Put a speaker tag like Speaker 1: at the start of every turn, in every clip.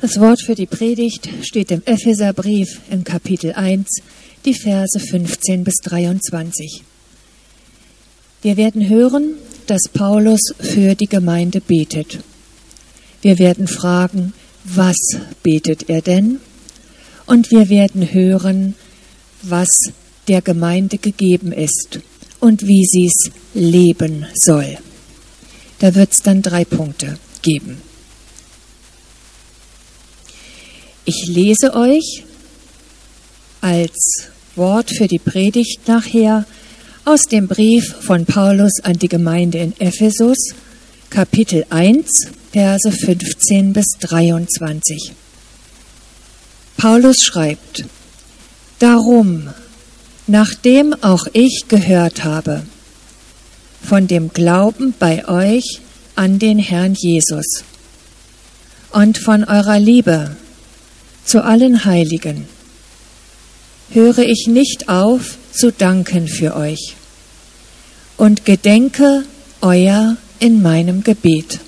Speaker 1: Das Wort für die Predigt steht im Epheserbrief in Kapitel 1, die Verse 15 bis 23. Wir werden hören, dass Paulus für die Gemeinde betet. Wir werden fragen, was betet er denn? Und wir werden hören, was der Gemeinde gegeben ist und wie sie es leben soll. Da wird es dann drei Punkte geben. Ich lese euch als Wort für die Predigt nachher aus dem Brief von Paulus an die Gemeinde in Ephesus, Kapitel 1, Verse 15 bis 23. Paulus schreibt, Darum, nachdem auch ich gehört habe von dem Glauben bei euch an den Herrn Jesus und von eurer Liebe zu allen Heiligen, höre ich nicht auf zu danken für euch und gedenke euer in meinem Gebet.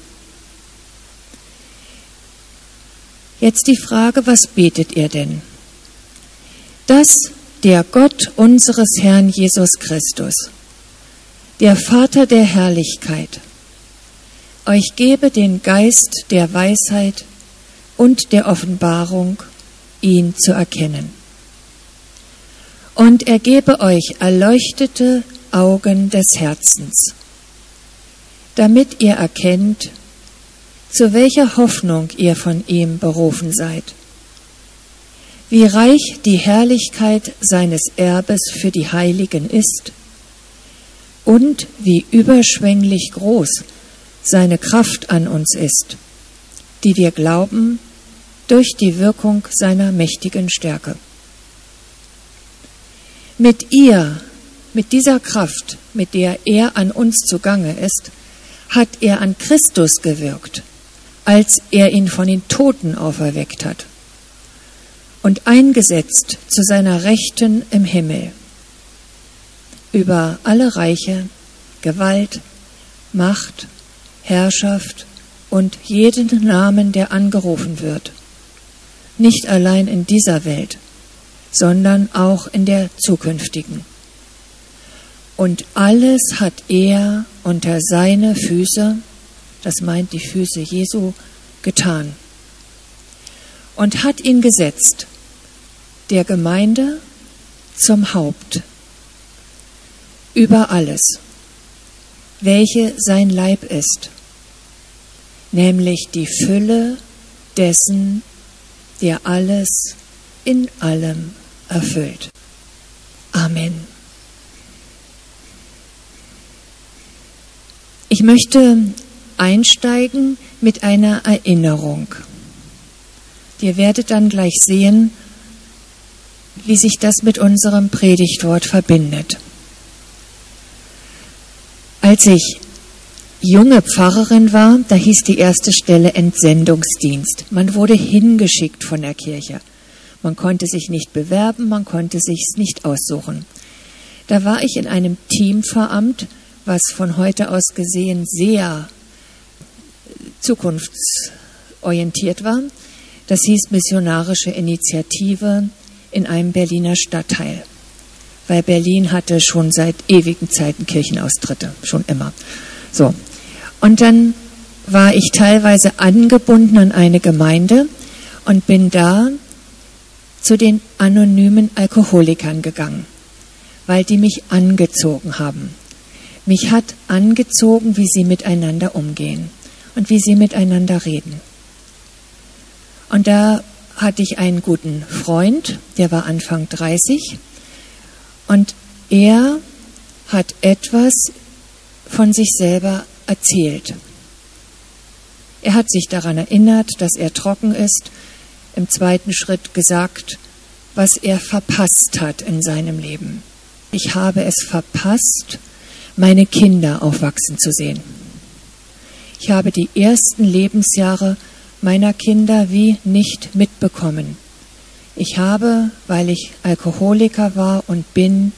Speaker 1: Jetzt die Frage, was betet ihr denn? Dass der Gott unseres Herrn Jesus Christus, der Vater der Herrlichkeit, euch gebe den Geist der Weisheit und der Offenbarung ihn zu erkennen. Und er gebe euch erleuchtete Augen des Herzens, damit ihr erkennt, zu welcher Hoffnung ihr von ihm berufen seid, wie reich die Herrlichkeit seines Erbes für die Heiligen ist und wie überschwänglich groß seine Kraft an uns ist, die wir glauben, durch die Wirkung seiner mächtigen Stärke. Mit ihr, mit dieser Kraft, mit der er an uns zugange ist, hat er an Christus gewirkt, als er ihn von den Toten auferweckt hat und eingesetzt zu seiner Rechten im Himmel über alle Reiche, Gewalt, Macht, Herrschaft und jeden Namen, der angerufen wird nicht allein in dieser Welt, sondern auch in der zukünftigen. Und alles hat er unter seine Füße, das meint die Füße Jesu, getan und hat ihn gesetzt, der Gemeinde zum Haupt über alles, welche sein Leib ist, nämlich die Fülle dessen, der alles in allem erfüllt. Amen. Ich möchte einsteigen mit einer Erinnerung. Ihr werdet dann gleich sehen, wie sich das mit unserem Predigtwort verbindet. Als ich junge Pfarrerin war, da hieß die erste Stelle Entsendungsdienst. Man wurde hingeschickt von der Kirche. Man konnte sich nicht bewerben, man konnte sich's nicht aussuchen. Da war ich in einem Teamveramt, was von heute aus gesehen sehr zukunftsorientiert war. Das hieß Missionarische Initiative in einem Berliner Stadtteil. Weil Berlin hatte schon seit ewigen Zeiten Kirchenaustritte, schon immer. So, und dann war ich teilweise angebunden an eine Gemeinde und bin da zu den anonymen Alkoholikern gegangen, weil die mich angezogen haben. Mich hat angezogen, wie sie miteinander umgehen und wie sie miteinander reden. Und da hatte ich einen guten Freund, der war Anfang 30 und er hat etwas von sich selber erzählt. Er hat sich daran erinnert, dass er trocken ist, im zweiten Schritt gesagt, was er verpasst hat in seinem Leben. Ich habe es verpasst, meine Kinder aufwachsen zu sehen. Ich habe die ersten Lebensjahre meiner Kinder wie nicht mitbekommen. Ich habe, weil ich Alkoholiker war und bin,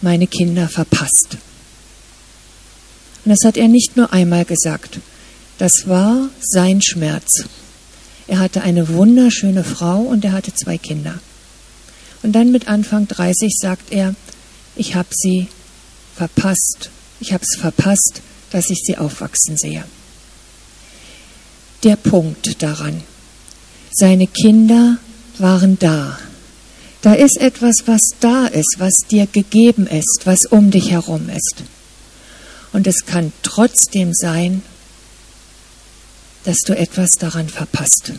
Speaker 1: meine Kinder verpasst. Und das hat er nicht nur einmal gesagt. Das war sein Schmerz. Er hatte eine wunderschöne Frau und er hatte zwei Kinder. Und dann mit Anfang 30 sagt er, ich habe sie verpasst, ich habe es verpasst, dass ich sie aufwachsen sehe. Der Punkt daran, seine Kinder waren da. Da ist etwas, was da ist, was dir gegeben ist, was um dich herum ist. Und es kann trotzdem sein, dass du etwas daran verpasst.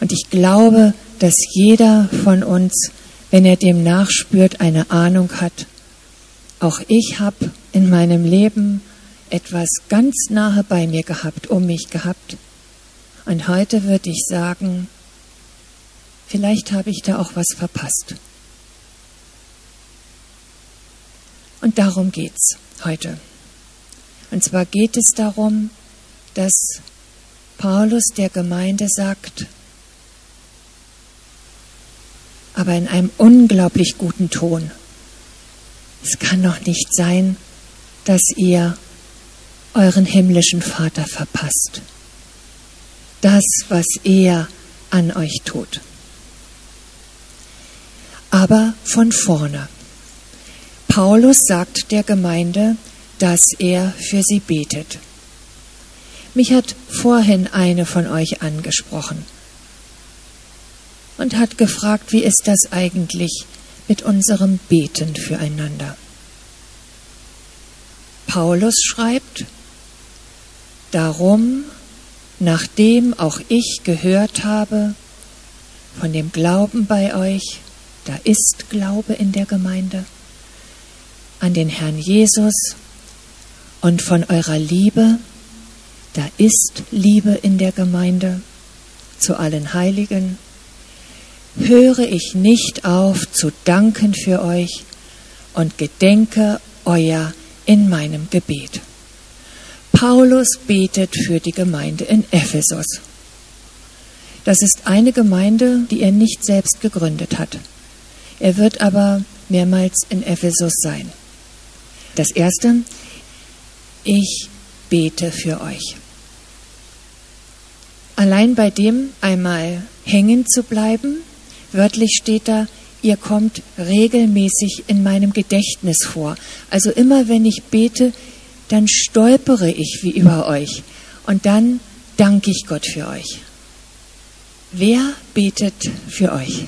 Speaker 1: Und ich glaube, dass jeder von uns, wenn er dem nachspürt, eine Ahnung hat. Auch ich habe in meinem Leben etwas ganz nahe bei mir gehabt, um mich gehabt. Und heute würde ich sagen, vielleicht habe ich da auch was verpasst. Und darum geht's heute. Und zwar geht es darum, dass Paulus der Gemeinde sagt, aber in einem unglaublich guten Ton. Es kann doch nicht sein, dass ihr euren himmlischen Vater verpasst. Das, was er an euch tut. Aber von vorne. Paulus sagt der Gemeinde, dass er für sie betet. Mich hat vorhin eine von euch angesprochen und hat gefragt, wie ist das eigentlich mit unserem Beten füreinander. Paulus schreibt, darum, nachdem auch ich gehört habe von dem Glauben bei euch, da ist Glaube in der Gemeinde, an den Herrn Jesus und von eurer Liebe, da ist Liebe in der Gemeinde zu allen Heiligen, höre ich nicht auf zu danken für euch und gedenke euer in meinem Gebet. Paulus betet für die Gemeinde in Ephesus. Das ist eine Gemeinde, die er nicht selbst gegründet hat. Er wird aber mehrmals in Ephesus sein. Das erste, ich bete für euch. Allein bei dem einmal hängen zu bleiben, Wörtlich steht da, ihr kommt regelmäßig in meinem Gedächtnis vor. Also immer wenn ich bete, dann stolpere ich wie über euch und dann danke ich Gott für euch. Wer betet für euch?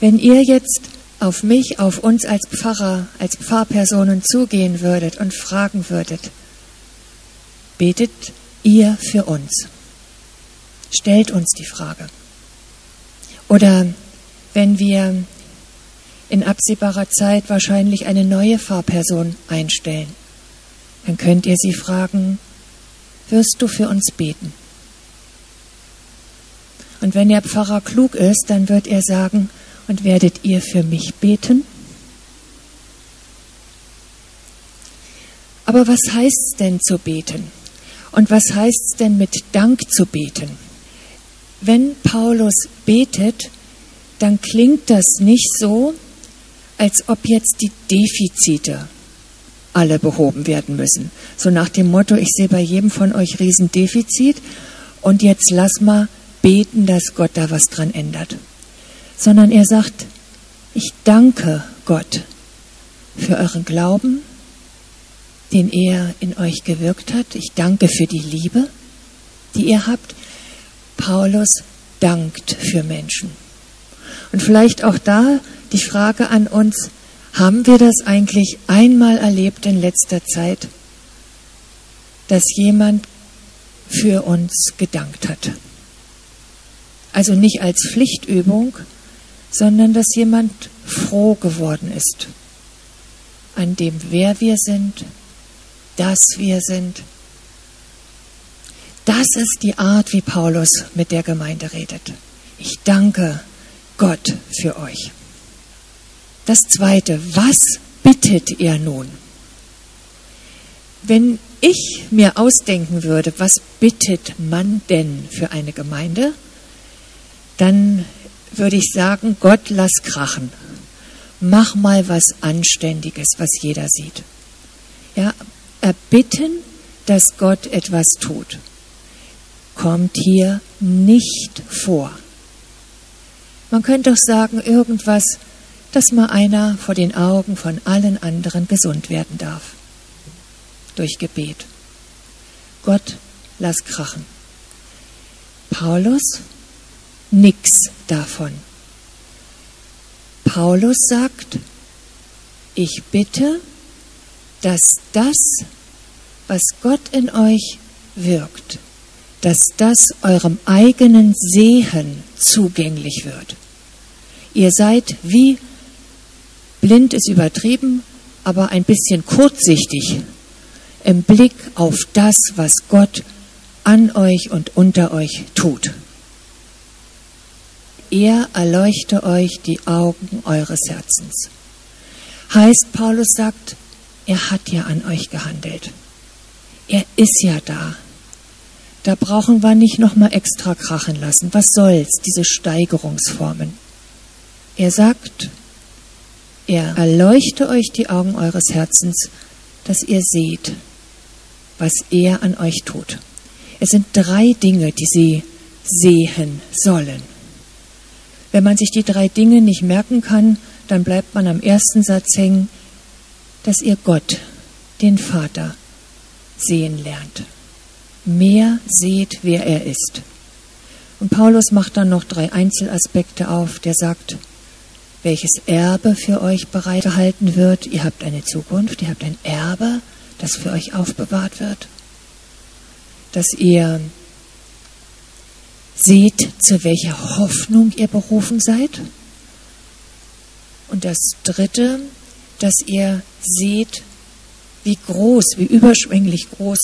Speaker 1: Wenn ihr jetzt auf mich, auf uns als Pfarrer, als Pfarrpersonen zugehen würdet und fragen würdet, betet ihr für uns? Stellt uns die Frage. Oder wenn wir in absehbarer Zeit wahrscheinlich eine neue Fahrperson einstellen, dann könnt ihr sie fragen, wirst du für uns beten? Und wenn der Pfarrer klug ist, dann wird er sagen, und werdet ihr für mich beten? Aber was heißt es denn zu beten? Und was heißt es denn mit Dank zu beten? wenn Paulus betet, dann klingt das nicht so, als ob jetzt die Defizite alle behoben werden müssen. So nach dem Motto, ich sehe bei jedem von euch Riesendefizit und jetzt lass mal beten, dass Gott da was dran ändert. Sondern er sagt, ich danke Gott für euren Glauben, den er in euch gewirkt hat. Ich danke für die Liebe, die ihr habt. Paulus dankt für Menschen. Und vielleicht auch da die Frage an uns, haben wir das eigentlich einmal erlebt in letzter Zeit, dass jemand für uns gedankt hat? Also nicht als Pflichtübung, sondern dass jemand froh geworden ist an dem, wer wir sind, dass wir sind das ist die Art, wie Paulus mit der Gemeinde redet. Ich danke Gott für euch. Das Zweite, was bittet er nun? Wenn ich mir ausdenken würde, was bittet man denn für eine Gemeinde, dann würde ich sagen, Gott lass krachen. Mach mal was Anständiges, was jeder sieht. Ja, erbitten, dass Gott etwas tut kommt hier nicht vor. Man könnte auch sagen, irgendwas, dass mal einer vor den Augen von allen anderen gesund werden darf. Durch Gebet. Gott, lass krachen. Paulus, nix davon. Paulus sagt, ich bitte, dass das, was Gott in euch wirkt, dass das eurem eigenen Sehen zugänglich wird. Ihr seid wie blind ist übertrieben, aber ein bisschen kurzsichtig im Blick auf das, was Gott an euch und unter euch tut. Er erleuchte euch die Augen eures Herzens. Heißt, Paulus sagt, er hat ja an euch gehandelt. Er ist ja da. Da brauchen wir nicht nochmal extra krachen lassen. Was soll's, diese Steigerungsformen? Er sagt, er erleuchte euch die Augen eures Herzens, dass ihr seht, was er an euch tut. Es sind drei Dinge, die sie sehen sollen. Wenn man sich die drei Dinge nicht merken kann, dann bleibt man am ersten Satz hängen, dass ihr Gott, den Vater, sehen lernt. Mehr seht, wer er ist. Und Paulus macht dann noch drei Einzelaspekte auf, der sagt, welches Erbe für euch bereitgehalten wird. Ihr habt eine Zukunft, ihr habt ein Erbe, das für euch aufbewahrt wird. Dass ihr seht, zu welcher Hoffnung ihr berufen seid. Und das Dritte, dass ihr seht, wie groß, wie überschwänglich groß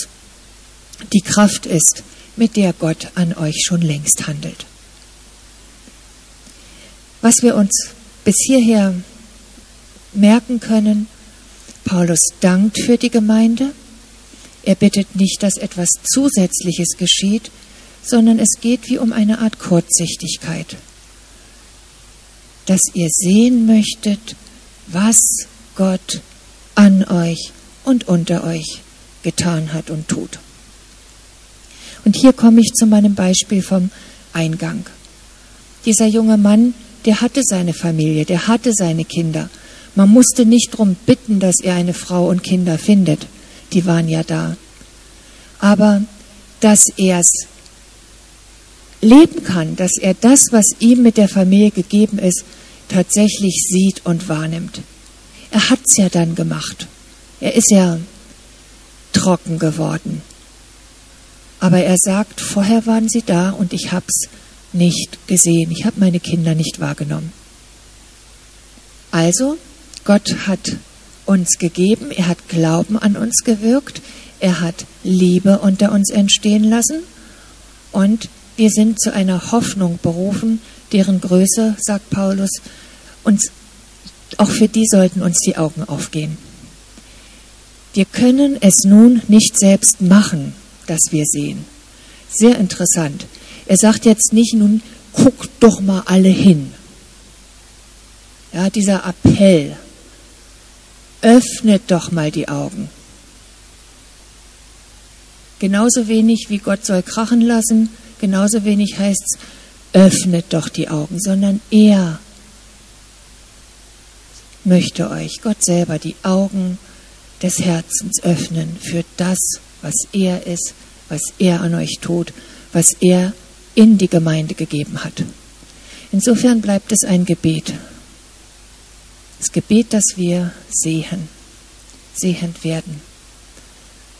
Speaker 1: die Kraft ist, mit der Gott an euch schon längst handelt. Was wir uns bis hierher merken können, Paulus dankt für die Gemeinde. Er bittet nicht, dass etwas Zusätzliches geschieht, sondern es geht wie um eine Art Kurzsichtigkeit. Dass ihr sehen möchtet, was Gott an euch und unter euch getan hat und tut. Und hier komme ich zu meinem Beispiel vom Eingang. Dieser junge Mann der hatte seine Familie, der hatte seine Kinder. Man musste nicht darum bitten, dass er eine Frau und Kinder findet. Die waren ja da. Aber dass er es leben kann, dass er das, was ihm mit der Familie gegeben ist, tatsächlich sieht und wahrnimmt. Er hat es ja dann gemacht. Er ist ja trocken geworden. Aber er sagt, vorher waren sie da und ich hab's nicht gesehen. Ich habe meine Kinder nicht wahrgenommen. Also, Gott hat uns gegeben, er hat Glauben an uns gewirkt, er hat Liebe unter uns entstehen lassen und wir sind zu einer Hoffnung berufen, deren Größe, sagt Paulus, uns auch für die sollten uns die Augen aufgehen. Wir können es nun nicht selbst machen, dass wir sehen. Sehr interessant. Er sagt jetzt nicht nun, guckt doch mal alle hin. Ja, dieser Appell, öffnet doch mal die Augen. Genauso wenig wie Gott soll krachen lassen, genauso wenig heißt es, öffnet doch die Augen, sondern er möchte euch, Gott selber, die Augen des Herzens öffnen für das, was er ist, was er an euch tut, was er in die Gemeinde gegeben hat. Insofern bleibt es ein Gebet. Das Gebet, dass wir sehen, sehend werden,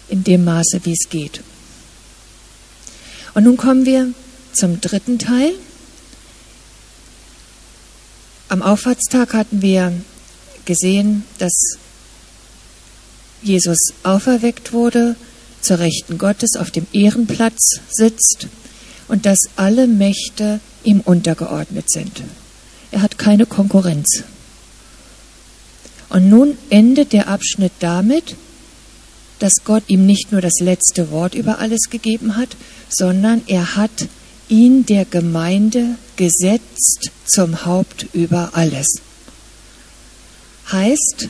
Speaker 1: in dem Maße, wie es geht. Und nun kommen wir zum dritten Teil. Am Auffahrtstag hatten wir gesehen, dass Jesus auferweckt wurde, zur Rechten Gottes auf dem Ehrenplatz sitzt und dass alle Mächte ihm untergeordnet sind. Er hat keine Konkurrenz. Und nun endet der Abschnitt damit, dass Gott ihm nicht nur das letzte Wort über alles gegeben hat, sondern er hat ihn der Gemeinde gesetzt zum Haupt über alles. Heißt,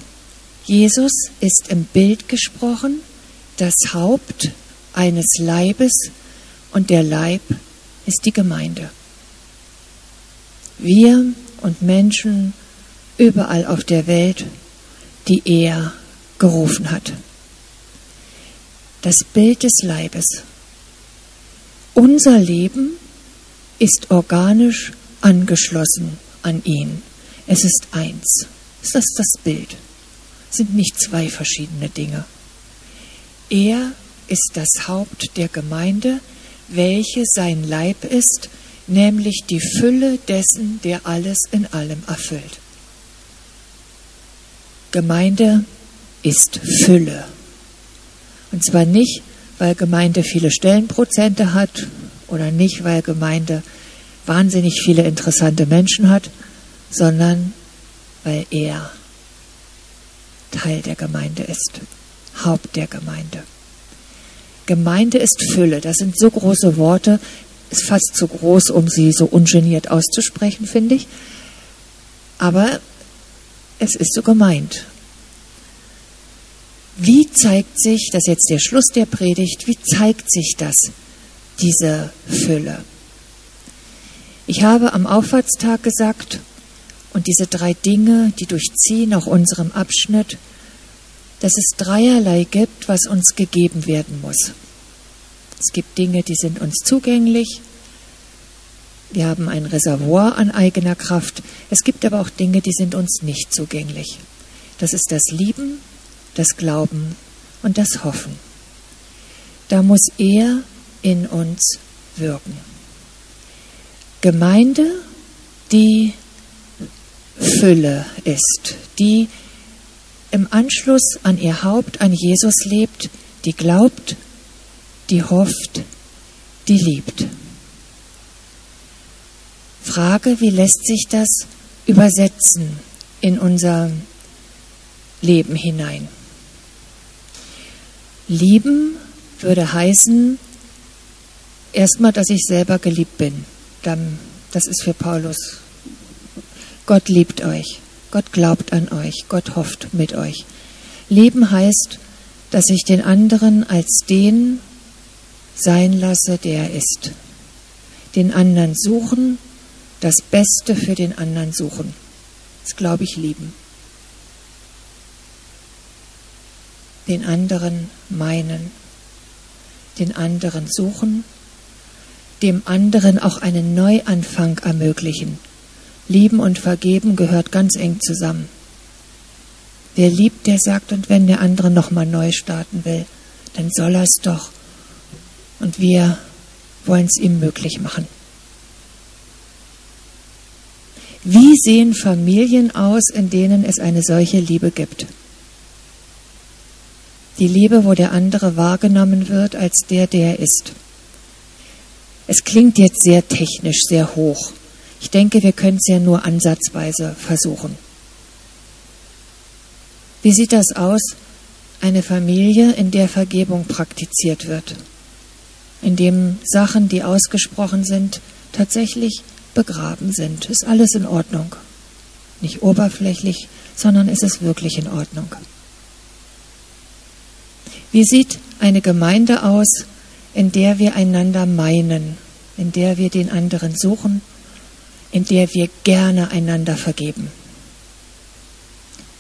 Speaker 1: Jesus ist im Bild gesprochen, das Haupt eines Leibes, und der Leib ist die Gemeinde. Wir und Menschen überall auf der Welt, die er gerufen hat. Das Bild des Leibes. Unser Leben ist organisch angeschlossen an ihn. Es ist eins. Es ist das Bild. Es sind nicht zwei verschiedene Dinge. Er ist das Haupt der Gemeinde, welche sein Leib ist, nämlich die Fülle dessen, der alles in allem erfüllt. Gemeinde ist Fülle. Und zwar nicht, weil Gemeinde viele Stellenprozente hat oder nicht, weil Gemeinde wahnsinnig viele interessante Menschen hat, sondern weil er Teil der Gemeinde ist, Haupt der Gemeinde. Gemeinde ist Fülle, das sind so große Worte, ist fast zu groß, um sie so ungeniert auszusprechen, finde ich. Aber es ist so gemeint. Wie zeigt sich, das ist jetzt der Schluss der Predigt, wie zeigt sich das, diese Fülle? Ich habe am Auffahrtstag gesagt, und diese drei Dinge, die durchziehen auch unserem Abschnitt, dass es dreierlei gibt, was uns gegeben werden muss. Es gibt Dinge, die sind uns zugänglich. Wir haben ein Reservoir an eigener Kraft. Es gibt aber auch Dinge, die sind uns nicht zugänglich. Das ist das Lieben, das Glauben und das Hoffen. Da muss er in uns wirken. Gemeinde, die Fülle ist, die im Anschluss an ihr Haupt, an Jesus lebt, die glaubt, die hofft, die liebt. Frage, wie lässt sich das übersetzen in unser Leben hinein? Lieben würde heißen, erstmal, dass ich selber geliebt bin. Dann, das ist für Paulus. Gott liebt euch. Gott glaubt an euch. Gott hofft mit euch. Leben heißt, dass ich den anderen als den sein lasse, der er ist. Den anderen suchen, das Beste für den anderen suchen. Das glaube ich lieben. Den anderen meinen, den anderen suchen, dem anderen auch einen Neuanfang ermöglichen. Lieben und vergeben gehört ganz eng zusammen. Wer liebt, der sagt, und wenn der andere nochmal neu starten will, dann soll er es doch. Und wir wollen es ihm möglich machen. Wie sehen Familien aus, in denen es eine solche Liebe gibt? Die Liebe, wo der andere wahrgenommen wird als der, der er ist. Es klingt jetzt sehr technisch, sehr hoch. Ich denke, wir können es ja nur ansatzweise versuchen. Wie sieht das aus? Eine Familie, in der Vergebung praktiziert wird, in dem Sachen, die ausgesprochen sind, tatsächlich begraben sind. Ist alles in Ordnung. Nicht oberflächlich, sondern ist es wirklich in Ordnung. Wie sieht eine Gemeinde aus, in der wir einander meinen, in der wir den anderen suchen, in der wir gerne einander vergeben.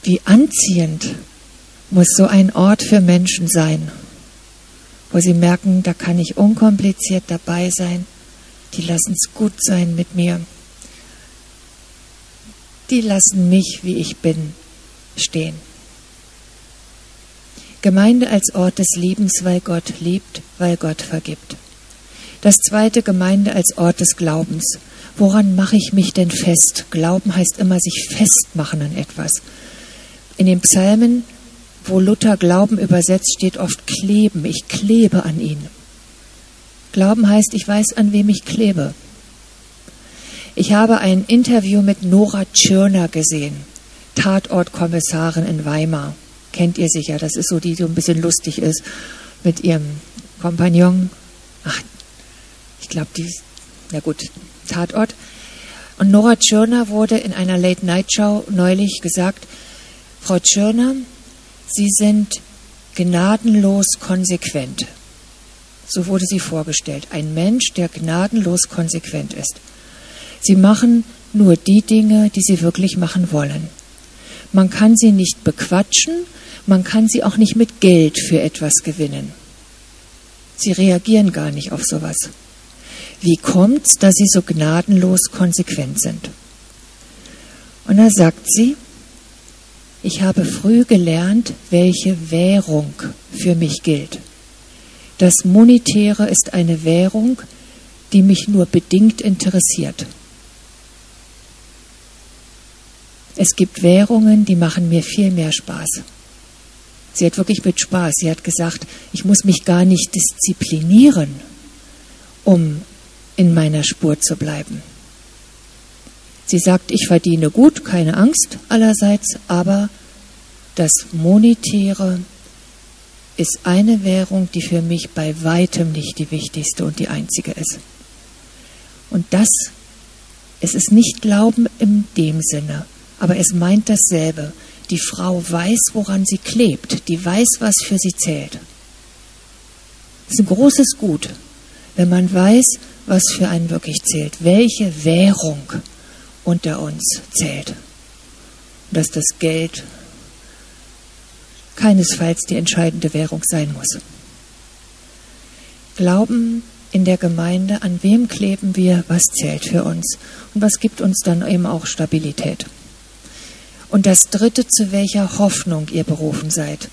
Speaker 1: Wie anziehend muss so ein Ort für Menschen sein, wo sie merken, da kann ich unkompliziert dabei sein, die lassen es gut sein mit mir, die lassen mich, wie ich bin, stehen. Gemeinde als Ort des Liebens, weil Gott liebt, weil Gott vergibt. Das zweite Gemeinde als Ort des Glaubens. Woran mache ich mich denn fest? Glauben heißt immer sich festmachen an etwas. In den Psalmen, wo Luther Glauben übersetzt, steht oft kleben. Ich klebe an ihn. Glauben heißt, ich weiß, an wem ich klebe. Ich habe ein Interview mit Nora Tschirner gesehen, Tatortkommissarin in Weimar kennt ihr sicher. Das ist so, die so ein bisschen lustig ist mit ihrem Kompagnon. Ach, ich glaube, die, na gut, Tatort. Und Nora Tschirner wurde in einer Late-Night-Show neulich gesagt, Frau Tschirner, Sie sind gnadenlos konsequent. So wurde sie vorgestellt. Ein Mensch, der gnadenlos konsequent ist. Sie machen nur die Dinge, die sie wirklich machen wollen. Man kann sie nicht bequatschen, man kann sie auch nicht mit Geld für etwas gewinnen. Sie reagieren gar nicht auf sowas. Wie kommt's, dass sie so gnadenlos konsequent sind? Und da sagt sie, ich habe früh gelernt, welche Währung für mich gilt. Das Monetäre ist eine Währung, die mich nur bedingt interessiert. Es gibt Währungen, die machen mir viel mehr Spaß. Sie hat wirklich mit Spaß. Sie hat gesagt, ich muss mich gar nicht disziplinieren, um in meiner Spur zu bleiben. Sie sagt, ich verdiene gut, keine Angst allerseits, aber das Monetäre ist eine Währung, die für mich bei weitem nicht die wichtigste und die einzige ist. Und das, es ist nicht Glauben in dem Sinne, aber es meint dasselbe. Die Frau weiß, woran sie klebt, die weiß, was für sie zählt. Es ist ein großes Gut, wenn man weiß, was für einen wirklich zählt, welche Währung unter uns zählt. Dass das Geld keinesfalls die entscheidende Währung sein muss. Glauben in der Gemeinde, an wem kleben wir, was zählt für uns und was gibt uns dann eben auch Stabilität. Und das Dritte, zu welcher Hoffnung ihr berufen seid.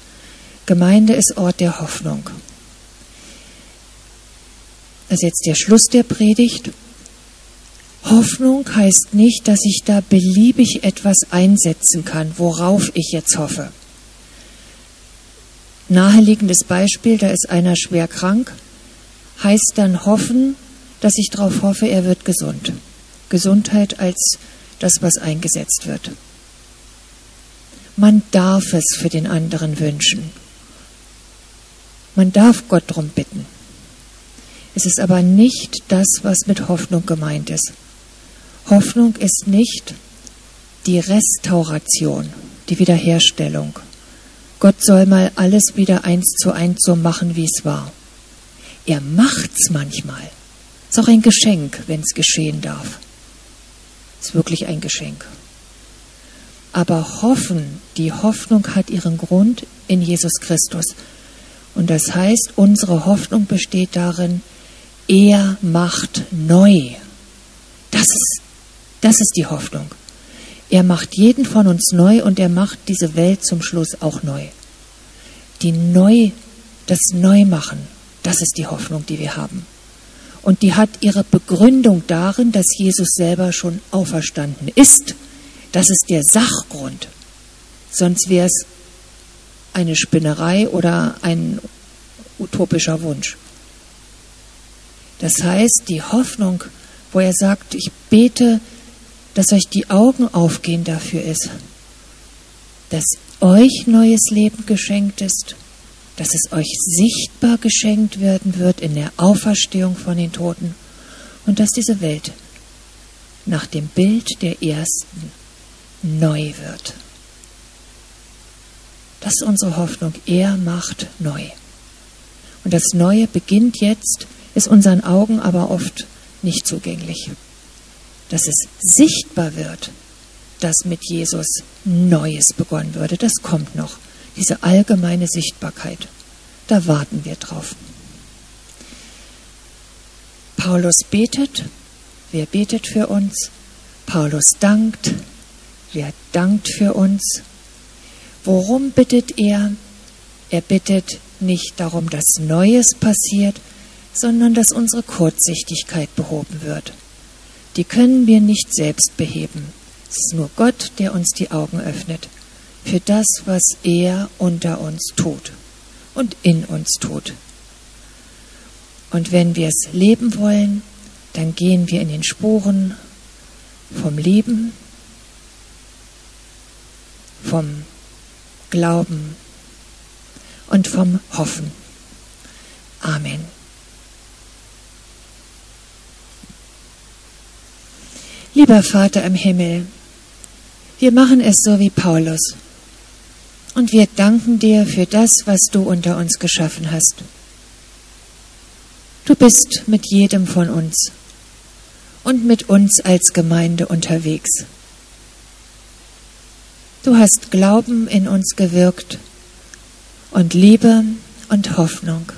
Speaker 1: Gemeinde ist Ort der Hoffnung. Das ist jetzt der Schluss der Predigt. Hoffnung heißt nicht, dass ich da beliebig etwas einsetzen kann, worauf ich jetzt hoffe. Naheliegendes Beispiel, da ist einer schwer krank, heißt dann hoffen, dass ich darauf hoffe, er wird gesund. Gesundheit als das, was eingesetzt wird. Man darf es für den anderen wünschen. Man darf Gott darum bitten. Es ist aber nicht das, was mit Hoffnung gemeint ist. Hoffnung ist nicht die Restauration, die Wiederherstellung. Gott soll mal alles wieder eins zu eins so machen, wie es war. Er macht's manchmal. Ist auch ein Geschenk, wenn es geschehen darf. Ist wirklich ein Geschenk. Aber hoffen, die Hoffnung hat ihren Grund in Jesus Christus. Und das heißt, unsere Hoffnung besteht darin, er macht neu. Das ist, das ist die Hoffnung. Er macht jeden von uns neu und er macht diese Welt zum Schluss auch neu. Die neu, das Neumachen, das ist die Hoffnung, die wir haben. Und die hat ihre Begründung darin, dass Jesus selber schon auferstanden ist das ist der Sachgrund. Sonst wäre es eine Spinnerei oder ein utopischer Wunsch. Das heißt, die Hoffnung, wo er sagt, ich bete, dass euch die Augen aufgehen dafür ist, dass euch neues Leben geschenkt ist, dass es euch sichtbar geschenkt werden wird in der Auferstehung von den Toten und dass diese Welt nach dem Bild der ersten neu wird. Das ist unsere Hoffnung. Er macht neu. Und das Neue beginnt jetzt, ist unseren Augen aber oft nicht zugänglich. Dass es sichtbar wird, dass mit Jesus Neues begonnen würde, das kommt noch. Diese allgemeine Sichtbarkeit. Da warten wir drauf. Paulus betet. Wer betet für uns? Paulus dankt. Wer dankt für uns? Worum bittet er? Er bittet nicht darum, dass Neues passiert, sondern dass unsere Kurzsichtigkeit behoben wird. Die können wir nicht selbst beheben. Es ist nur Gott, der uns die Augen öffnet für das, was er unter uns tut und in uns tut. Und wenn wir es leben wollen, dann gehen wir in den Spuren vom Leben, vom Glauben und vom Hoffen. Amen. Lieber Vater im Himmel, wir machen es so wie Paulus und wir danken dir für das, was du unter uns geschaffen hast. Du bist mit jedem von uns und mit uns als Gemeinde unterwegs. Du hast Glauben in uns gewirkt und Liebe und Hoffnung.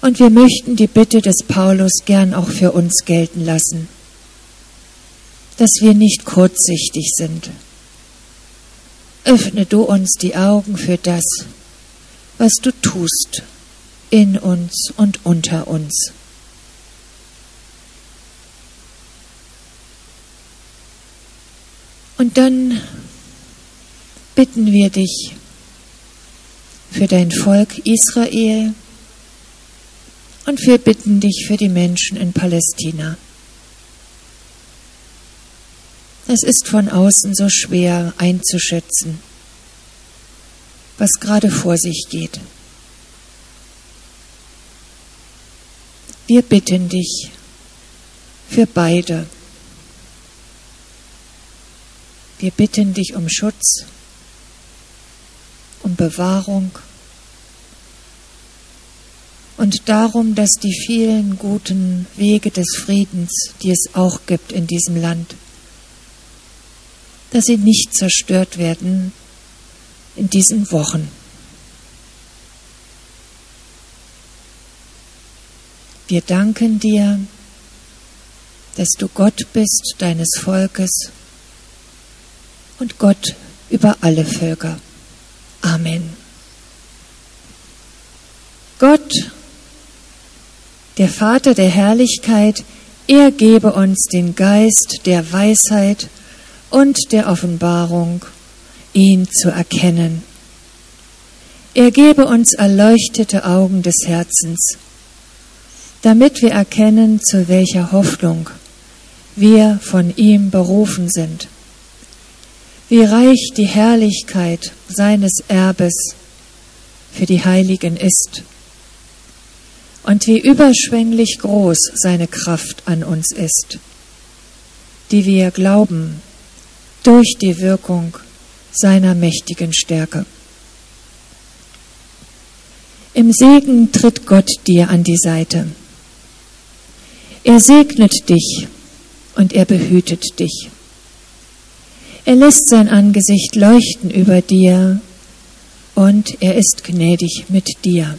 Speaker 1: Und wir möchten die Bitte des Paulus gern auch für uns gelten lassen, dass wir nicht kurzsichtig sind. Öffne du uns die Augen für das, was du tust in uns und unter uns. Und dann bitten wir dich für dein Volk Israel und wir bitten dich für die Menschen in Palästina. Es ist von außen so schwer einzuschätzen, was gerade vor sich geht. Wir bitten dich für beide. Wir bitten dich um Schutz, um Bewahrung und darum, dass die vielen guten Wege des Friedens, die es auch gibt in diesem Land, dass sie nicht zerstört werden in diesen Wochen. Wir danken dir, dass du Gott bist deines Volkes und Gott über alle Völker. Amen. Gott, der Vater der Herrlichkeit, er gebe uns den Geist der Weisheit und der Offenbarung, ihn zu erkennen. Er gebe uns erleuchtete Augen des Herzens, damit wir erkennen, zu welcher Hoffnung wir von ihm berufen sind, wie reich die Herrlichkeit seines Erbes für die Heiligen ist und wie überschwänglich groß seine Kraft an uns ist, die wir glauben durch die Wirkung seiner mächtigen Stärke. Im Segen tritt Gott dir an die Seite. Er segnet dich und er behütet dich. Er lässt sein Angesicht leuchten über dir und er ist gnädig mit dir.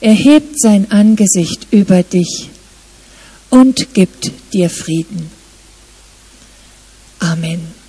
Speaker 1: Er hebt sein Angesicht über dich und gibt dir Frieden. Amen.